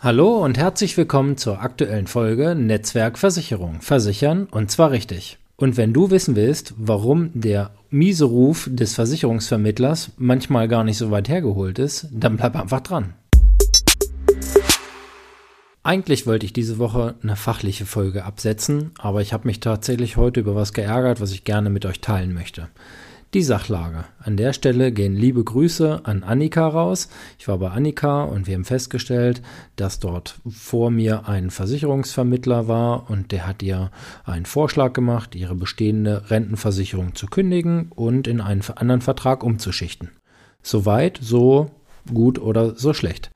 Hallo und herzlich willkommen zur aktuellen Folge Netzwerk Versicherung. Versichern und zwar richtig. Und wenn du wissen willst, warum der miese Ruf des Versicherungsvermittlers manchmal gar nicht so weit hergeholt ist, dann bleib einfach dran. Eigentlich wollte ich diese Woche eine fachliche Folge absetzen, aber ich habe mich tatsächlich heute über was geärgert, was ich gerne mit euch teilen möchte. Die Sachlage. An der Stelle gehen liebe Grüße an Annika raus. Ich war bei Annika und wir haben festgestellt, dass dort vor mir ein Versicherungsvermittler war und der hat ihr einen Vorschlag gemacht, ihre bestehende Rentenversicherung zu kündigen und in einen anderen Vertrag umzuschichten. Soweit, so gut oder so schlecht.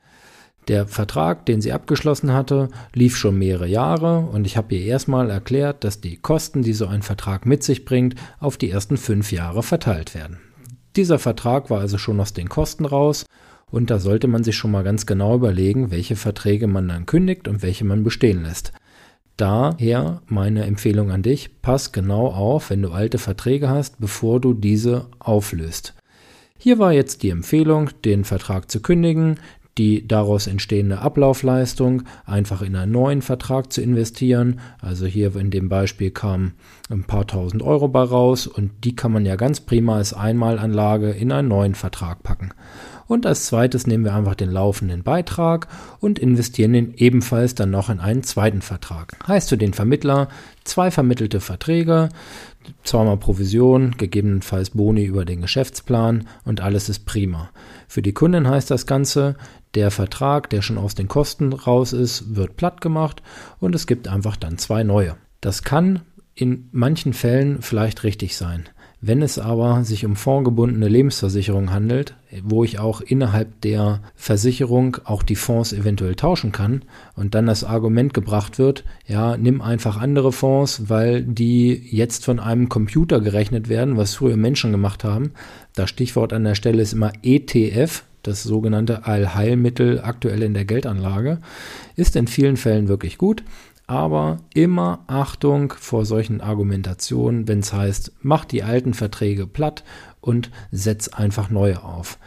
Der Vertrag, den sie abgeschlossen hatte, lief schon mehrere Jahre und ich habe ihr erstmal erklärt, dass die Kosten, die so ein Vertrag mit sich bringt, auf die ersten fünf Jahre verteilt werden. Dieser Vertrag war also schon aus den Kosten raus und da sollte man sich schon mal ganz genau überlegen, welche Verträge man dann kündigt und welche man bestehen lässt. Daher meine Empfehlung an dich, pass genau auf, wenn du alte Verträge hast, bevor du diese auflöst. Hier war jetzt die Empfehlung, den Vertrag zu kündigen, die daraus entstehende Ablaufleistung einfach in einen neuen Vertrag zu investieren. Also hier in dem Beispiel kamen ein paar tausend Euro bei raus und die kann man ja ganz prima als Einmalanlage in einen neuen Vertrag packen. Und als zweites nehmen wir einfach den laufenden Beitrag und investieren ihn ebenfalls dann noch in einen zweiten Vertrag. Heißt für den Vermittler zwei vermittelte Verträge, zweimal Provision, gegebenenfalls Boni über den Geschäftsplan und alles ist prima. Für die Kunden heißt das Ganze, der Vertrag, der schon aus den Kosten raus ist, wird platt gemacht und es gibt einfach dann zwei neue. Das kann in manchen Fällen vielleicht richtig sein. Wenn es aber sich um fondgebundene Lebensversicherung handelt, wo ich auch innerhalb der Versicherung auch die Fonds eventuell tauschen kann und dann das Argument gebracht wird, ja, nimm einfach andere Fonds, weil die jetzt von einem Computer gerechnet werden, was früher Menschen gemacht haben. Das Stichwort an der Stelle ist immer ETF, das sogenannte Allheilmittel aktuell in der Geldanlage, ist in vielen Fällen wirklich gut. Aber immer Achtung vor solchen Argumentationen, wenn es heißt, mach die alten Verträge platt und setz einfach neue auf.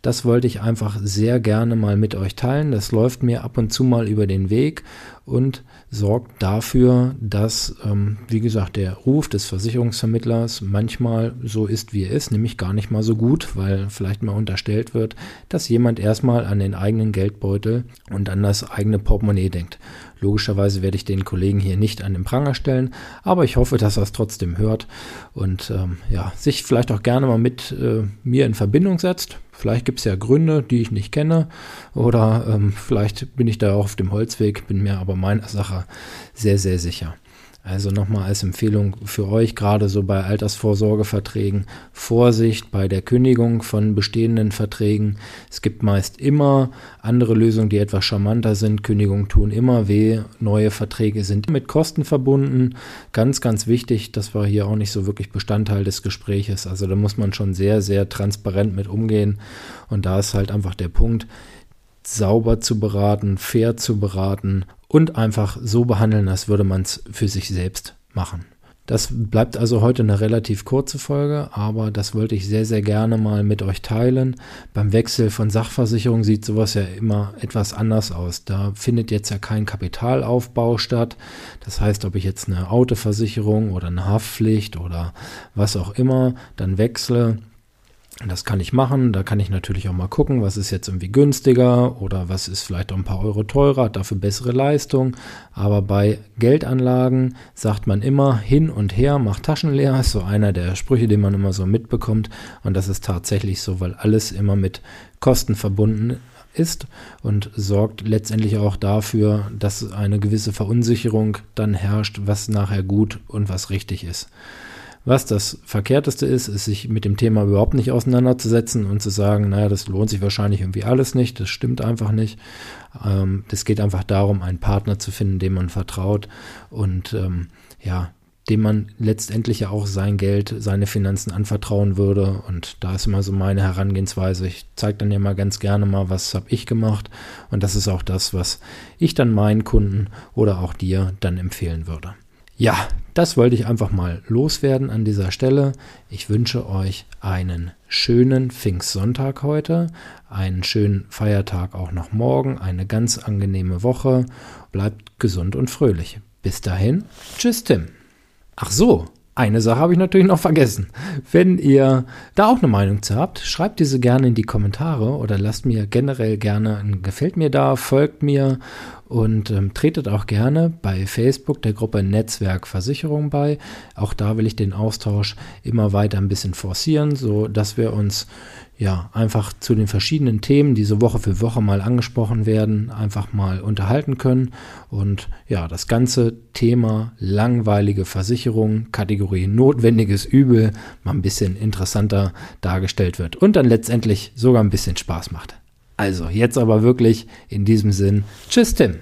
Das wollte ich einfach sehr gerne mal mit euch teilen. Das läuft mir ab und zu mal über den Weg und sorgt dafür, dass, ähm, wie gesagt, der Ruf des Versicherungsvermittlers manchmal so ist, wie er ist, nämlich gar nicht mal so gut, weil vielleicht mal unterstellt wird, dass jemand erstmal an den eigenen Geldbeutel und an das eigene Portemonnaie denkt. Logischerweise werde ich den Kollegen hier nicht an den Pranger stellen, aber ich hoffe, dass er es trotzdem hört und ähm, ja, sich vielleicht auch gerne mal mit äh, mir in Verbindung setzt. Vielleicht gibt es ja Gründe, die ich nicht kenne, oder ähm, vielleicht bin ich da auch auf dem Holzweg, bin mir aber meiner Sache sehr, sehr sicher. Also nochmal als Empfehlung für euch, gerade so bei Altersvorsorgeverträgen, Vorsicht bei der Kündigung von bestehenden Verträgen. Es gibt meist immer andere Lösungen, die etwas charmanter sind. Kündigungen tun immer weh. Neue Verträge sind mit Kosten verbunden. Ganz, ganz wichtig, das war hier auch nicht so wirklich Bestandteil des Gespräches. Also da muss man schon sehr, sehr transparent mit umgehen. Und da ist halt einfach der Punkt, sauber zu beraten, fair zu beraten und einfach so behandeln, als würde man es für sich selbst machen. Das bleibt also heute eine relativ kurze Folge, aber das wollte ich sehr, sehr gerne mal mit euch teilen. Beim Wechsel von Sachversicherung sieht sowas ja immer etwas anders aus. Da findet jetzt ja kein Kapitalaufbau statt. Das heißt, ob ich jetzt eine Autoversicherung oder eine Haftpflicht oder was auch immer dann wechsle, das kann ich machen. Da kann ich natürlich auch mal gucken, was ist jetzt irgendwie günstiger oder was ist vielleicht auch ein paar Euro teurer, hat dafür bessere Leistung. Aber bei Geldanlagen sagt man immer hin und her, macht Taschen leer. Ist so einer der Sprüche, den man immer so mitbekommt. Und das ist tatsächlich so, weil alles immer mit Kosten verbunden ist und sorgt letztendlich auch dafür, dass eine gewisse Verunsicherung dann herrscht, was nachher gut und was richtig ist. Was das Verkehrteste ist, ist sich mit dem Thema überhaupt nicht auseinanderzusetzen und zu sagen, naja, das lohnt sich wahrscheinlich irgendwie alles nicht, das stimmt einfach nicht. Ähm, es geht einfach darum, einen Partner zu finden, dem man vertraut und ähm, ja, dem man letztendlich ja auch sein Geld, seine Finanzen anvertrauen würde. Und da ist immer so meine Herangehensweise. Ich zeige dann ja mal ganz gerne mal, was habe ich gemacht. Und das ist auch das, was ich dann meinen Kunden oder auch dir dann empfehlen würde. Ja, das wollte ich einfach mal loswerden an dieser Stelle. Ich wünsche euch einen schönen Pfingstsonntag heute, einen schönen Feiertag auch noch morgen, eine ganz angenehme Woche. Bleibt gesund und fröhlich. Bis dahin, tschüss Tim. Ach so, eine Sache habe ich natürlich noch vergessen. Wenn ihr da auch eine Meinung zu habt, schreibt diese gerne in die Kommentare oder lasst mir generell gerne ein Gefällt mir da, folgt mir und ähm, tretet auch gerne bei Facebook der Gruppe Netzwerk Versicherung bei. Auch da will ich den Austausch immer weiter ein bisschen forcieren, so dass wir uns ja, einfach zu den verschiedenen Themen, die so Woche für Woche mal angesprochen werden, einfach mal unterhalten können und ja, das ganze Thema langweilige Versicherung, Kategorie notwendiges Übel, mal ein bisschen interessanter dargestellt wird und dann letztendlich sogar ein bisschen Spaß macht. Also, jetzt aber wirklich in diesem Sinn, tschüss Tim.